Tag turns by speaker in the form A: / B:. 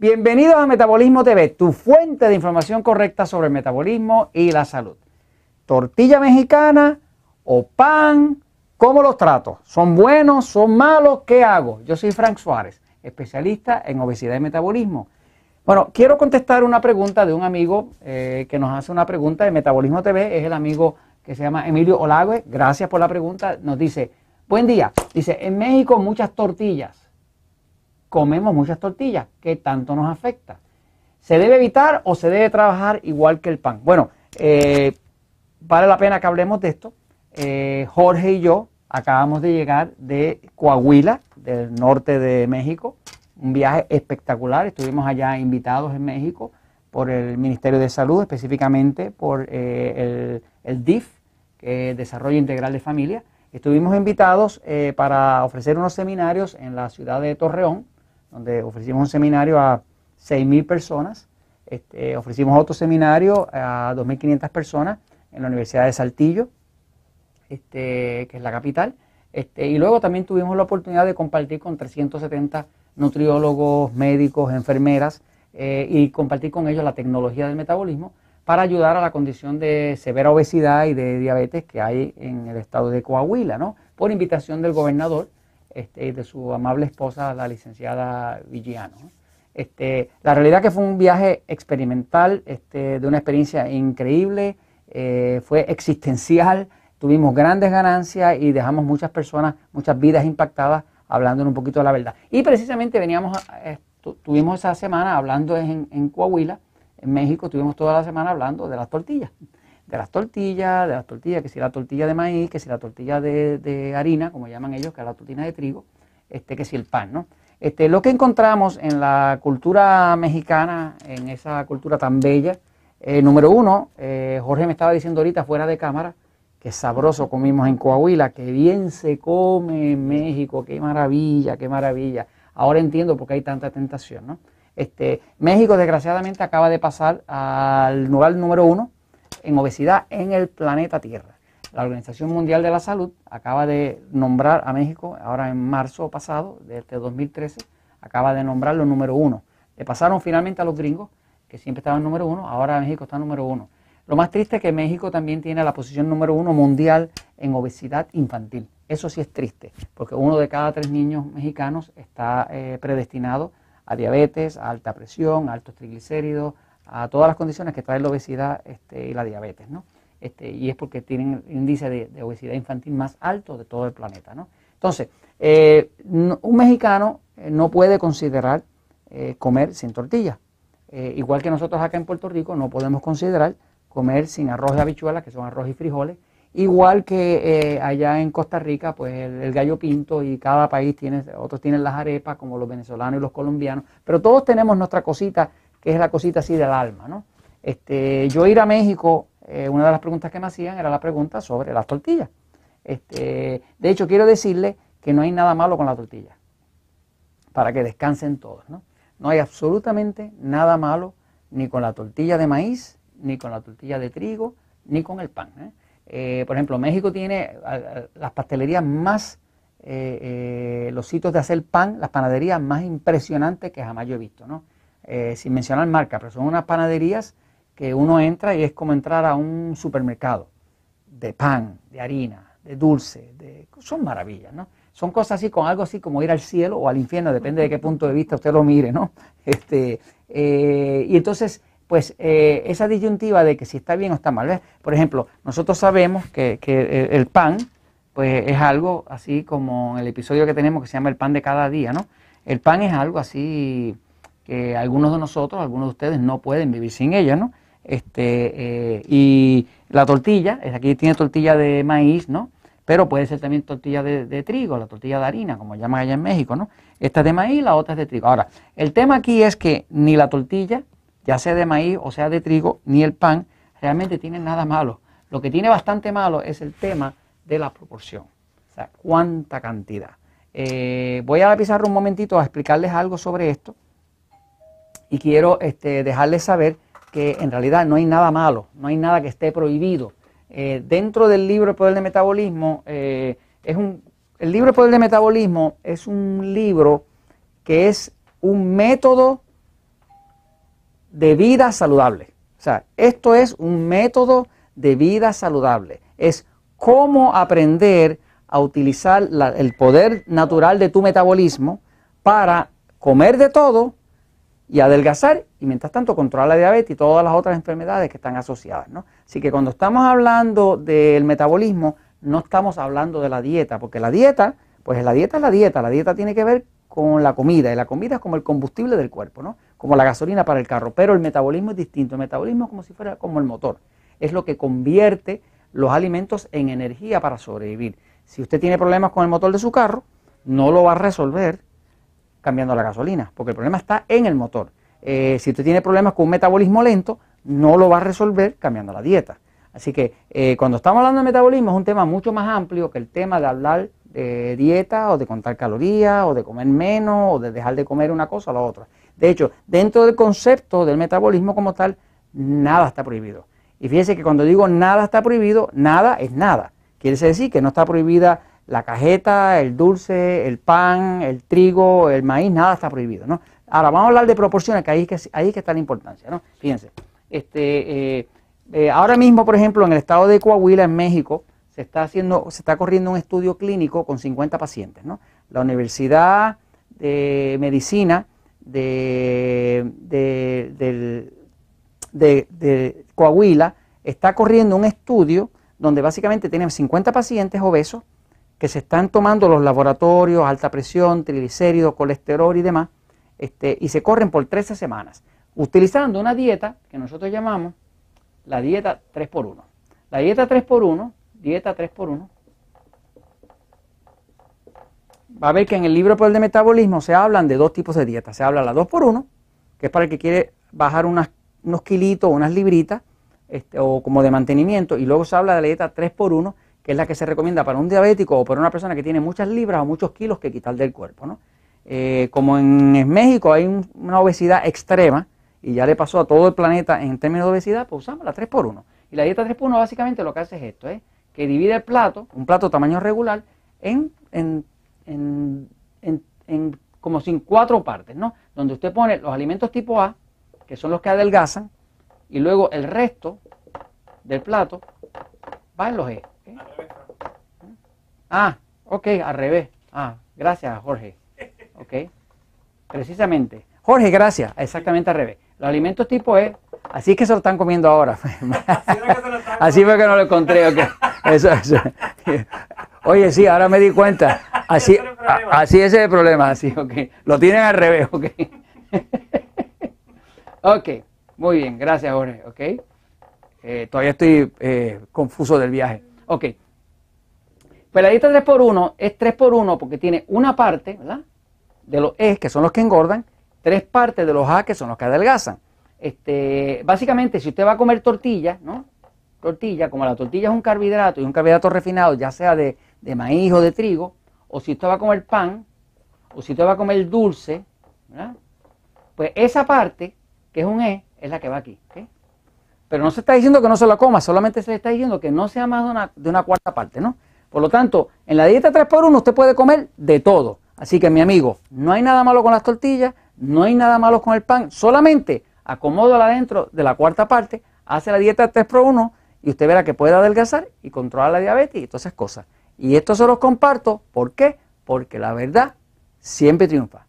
A: Bienvenidos a Metabolismo TV, tu fuente de información correcta sobre el metabolismo y la salud. Tortilla mexicana o pan, ¿cómo los trato? ¿Son buenos? ¿Son malos? ¿Qué hago? Yo soy Frank Suárez, especialista en obesidad y metabolismo. Bueno, quiero contestar una pregunta de un amigo eh, que nos hace una pregunta de Metabolismo TV, es el amigo que se llama Emilio Olagüe. Gracias por la pregunta. Nos dice, buen día. Dice, en México muchas tortillas. Comemos muchas tortillas. ¿Qué tanto nos afecta? ¿Se debe evitar o se debe trabajar igual que el pan? Bueno, eh, vale la pena que hablemos de esto. Eh, Jorge y yo acabamos de llegar de Coahuila, del norte de México. Un viaje espectacular. Estuvimos allá invitados en México por el Ministerio de Salud, específicamente por eh, el, el DIF, que Desarrollo Integral de Familia. Estuvimos invitados para ofrecer unos seminarios en la ciudad de Torreón, donde ofrecimos un seminario a 6.000 personas. Este, ofrecimos otro seminario a 2.500 personas en la Universidad de Saltillo, este, que es la capital. Este, y luego también tuvimos la oportunidad de compartir con 370 nutriólogos, médicos, enfermeras eh, y compartir con ellos la tecnología del metabolismo para ayudar a la condición de severa obesidad y de diabetes que hay en el estado de Coahuila, ¿no? Por invitación del gobernador este, de su amable esposa, la licenciada Villano. Este, la realidad que fue un viaje experimental, este, de una experiencia increíble, eh, fue existencial, tuvimos grandes ganancias y dejamos muchas personas, muchas vidas impactadas hablando un poquito de la verdad. Y precisamente veníamos, tuvimos esa semana hablando en, en Coahuila en México estuvimos toda la semana hablando de las tortillas, de las tortillas, de las tortillas, que si la tortilla de maíz, que si la tortilla de, harina, como llaman ellos, que es la tortilla de trigo, este, que si el pan, ¿no? Este, lo que encontramos en la cultura mexicana, en esa cultura tan bella, eh, número uno, eh, Jorge me estaba diciendo ahorita fuera de cámara, que sabroso comimos en Coahuila, que bien se come en México, qué maravilla, qué maravilla. Ahora entiendo por qué hay tanta tentación, ¿no? Este, México, desgraciadamente, acaba de pasar al lugar número uno en obesidad en el planeta Tierra. La Organización Mundial de la Salud acaba de nombrar a México, ahora en marzo pasado, desde 2013, acaba de nombrarlo número uno. Le pasaron finalmente a los gringos, que siempre estaban número uno, ahora México está número uno. Lo más triste es que México también tiene la posición número uno mundial en obesidad infantil. Eso sí es triste, porque uno de cada tres niños mexicanos está eh, predestinado a diabetes, a alta presión, a altos triglicéridos, a todas las condiciones que trae la obesidad este, y la diabetes, ¿no? Este, y es porque tienen el índice de, obesidad infantil más alto de todo el planeta, ¿no? Entonces, eh, un mexicano eh, no puede considerar eh, comer sin tortilla. igual que nosotros acá en Puerto Rico no podemos considerar comer sin arroz y habichuelas, que son arroz y frijoles, Igual que allá en Costa Rica, pues el, gallo pinto y cada país tiene, otros tienen las arepas, como los venezolanos y los colombianos, pero todos tenemos nuestra cosita, que es la cosita así del alma, ¿no? Este, yo ir a México, eh, una de las preguntas que me hacían era la pregunta sobre las tortillas. Este, de hecho, quiero decirle que no hay nada malo con la tortilla, para que descansen todos, ¿no? No hay absolutamente nada malo ni con la tortilla de maíz, ni con la tortilla de trigo, ni con el pan. ¿eh? Eh, por ejemplo, México tiene las pastelerías más, los sitios de hacer pan, las panaderías más impresionantes que jamás yo he visto, ¿no? Sin mencionar marca, pero son unas panaderías que uno entra y es como entrar a un supermercado de pan, de harina, de dulce, de, son maravillas, ¿no? Son cosas así, con algo así como ir al cielo o al infierno, depende de qué punto de vista usted lo mire, ¿no? Este, y entonces pues eh, esa disyuntiva de que si está bien o está mal. Por ejemplo, nosotros sabemos que, el, pan, pues es algo así como en el episodio que tenemos que se llama el pan de cada día, ¿no? El pan es algo así que algunos de nosotros, algunos de ustedes no pueden vivir sin ella, ¿no? Este, eh, y la tortilla, aquí tiene tortilla de maíz, ¿no? Pero puede ser también tortilla de, de, trigo, la tortilla de harina, como llaman allá en México, ¿no? Esta es de maíz, la otra es de trigo. Ahora, el tema aquí es que ni la tortilla ya sea de maíz o sea de trigo, ni el pan, realmente tiene nada malo. Lo que tiene bastante malo es el tema de la proporción. O sea, cuánta cantidad. Eh, voy a la un momentito a explicarles algo sobre esto y quiero este, dejarles saber que en realidad no hay nada malo, no hay nada que esté prohibido. Eh, dentro del libro El Poder del Metabolismo, eh, es un, el libro El Poder del Metabolismo es un libro que es un método de vida saludable. O sea, esto es un método de vida saludable. Es cómo aprender a utilizar el poder natural de tu metabolismo para comer de todo y adelgazar y mientras tanto controlar la diabetes y todas las otras enfermedades que están asociadas. ¿no? Así que cuando estamos hablando del metabolismo, no estamos hablando de la dieta, porque la dieta, pues la dieta es la dieta, la dieta tiene que ver con la comida y la comida es como el combustible del cuerpo, ¿no? como la gasolina para el carro, pero el metabolismo es distinto, el metabolismo es como si fuera como el motor, es lo que convierte los alimentos en energía para sobrevivir. Si usted tiene problemas con el motor de su carro, no lo va a resolver cambiando la gasolina, porque el problema está en el motor. Eh, si usted tiene problemas con un metabolismo lento, no lo va a resolver cambiando la dieta. Así que eh, cuando estamos hablando de metabolismo es un tema mucho más amplio que el tema de hablar de dieta o de contar calorías o de comer menos o de dejar de comer una cosa o la otra. De hecho, dentro del concepto del metabolismo como tal, nada está prohibido. Y fíjese que cuando digo nada está prohibido, nada es nada. Quiere decir que no está prohibida la cajeta, el dulce, el pan, el trigo, el maíz, nada está prohibido. ¿no? Ahora vamos a hablar de proporciones, que ahí, que, ahí que está la importancia. ¿no? Fíjense, este, eh, eh, ahora mismo, por ejemplo, en el estado de Coahuila, en México, se está, haciendo, se está corriendo un estudio clínico con 50 pacientes. ¿no? La Universidad de Medicina de, de, de Coahuila está corriendo un estudio donde básicamente tienen 50 pacientes obesos que se están tomando los laboratorios, alta presión, triglicéridos, colesterol y demás, este, y se corren por 13 semanas, utilizando una dieta que nosotros llamamos la dieta 3x1. La dieta 3x1, dieta 3x1, va a ver que en el libro Poder de Metabolismo se hablan de dos tipos de dietas. Se habla la 2x1, que es para el que quiere bajar unos kilitos, unas libritas, este, o como de mantenimiento, y luego se habla de la dieta 3x1, es la que se recomienda para un diabético o para una persona que tiene muchas libras o muchos kilos que quitar del cuerpo. ¿no? Eh, como en, México hay una obesidad extrema, y ya le pasó a todo el planeta en términos de obesidad, pues usamos la 3x1. Y la dieta 3x1 básicamente lo que hace es esto, ¿eh? que divide el plato, un plato tamaño regular, en, en, en, en como sin cuatro partes, ¿no? Donde usted pone los alimentos tipo A, que son los que adelgazan, y luego el resto del plato va en los E. Ah, ok, al revés. Ah, gracias, Jorge. Ok, precisamente. Jorge, gracias, exactamente al revés. Los alimentos tipo E, así es que se lo están comiendo ahora. así fue que no lo encontré. Okay. Eso, eso. Oye, sí, ahora me di cuenta. Así, así ese es el problema, así, ok. Lo tienen al revés, ok. ok. Muy bien, gracias Jorge, ¿ok? Eh, todavía estoy eh, confuso del viaje. Ok. La dieta 3x1 es 3x1 porque tiene una parte, ¿verdad? De los E, que son los que engordan, tres partes de los A, que son los que adelgazan. Este, básicamente, si usted va a comer tortilla, ¿no? Tortilla, como la tortilla es un carbohidrato y un carbohidrato refinado, ya sea de, maíz o de trigo, o si usted va a comer pan, o si usted va a comer dulce, ¿verdad? Pues esa parte, que es un E, es la que va aquí. Pero no se está diciendo que no se la coma, solamente se le está diciendo que no sea más de una, de una cuarta parte, ¿no? Por lo tanto, en la dieta 3x1 usted puede comer de todo. Así que mi amigo, no hay nada malo con las tortillas, no hay nada malo con el pan, solamente acomódala dentro de la cuarta parte, hace la dieta 3x1 y usted verá que puede adelgazar y controlar la diabetes y todas esas cosas. Y esto se los comparto, ¿por qué? Porque la verdad siempre triunfa.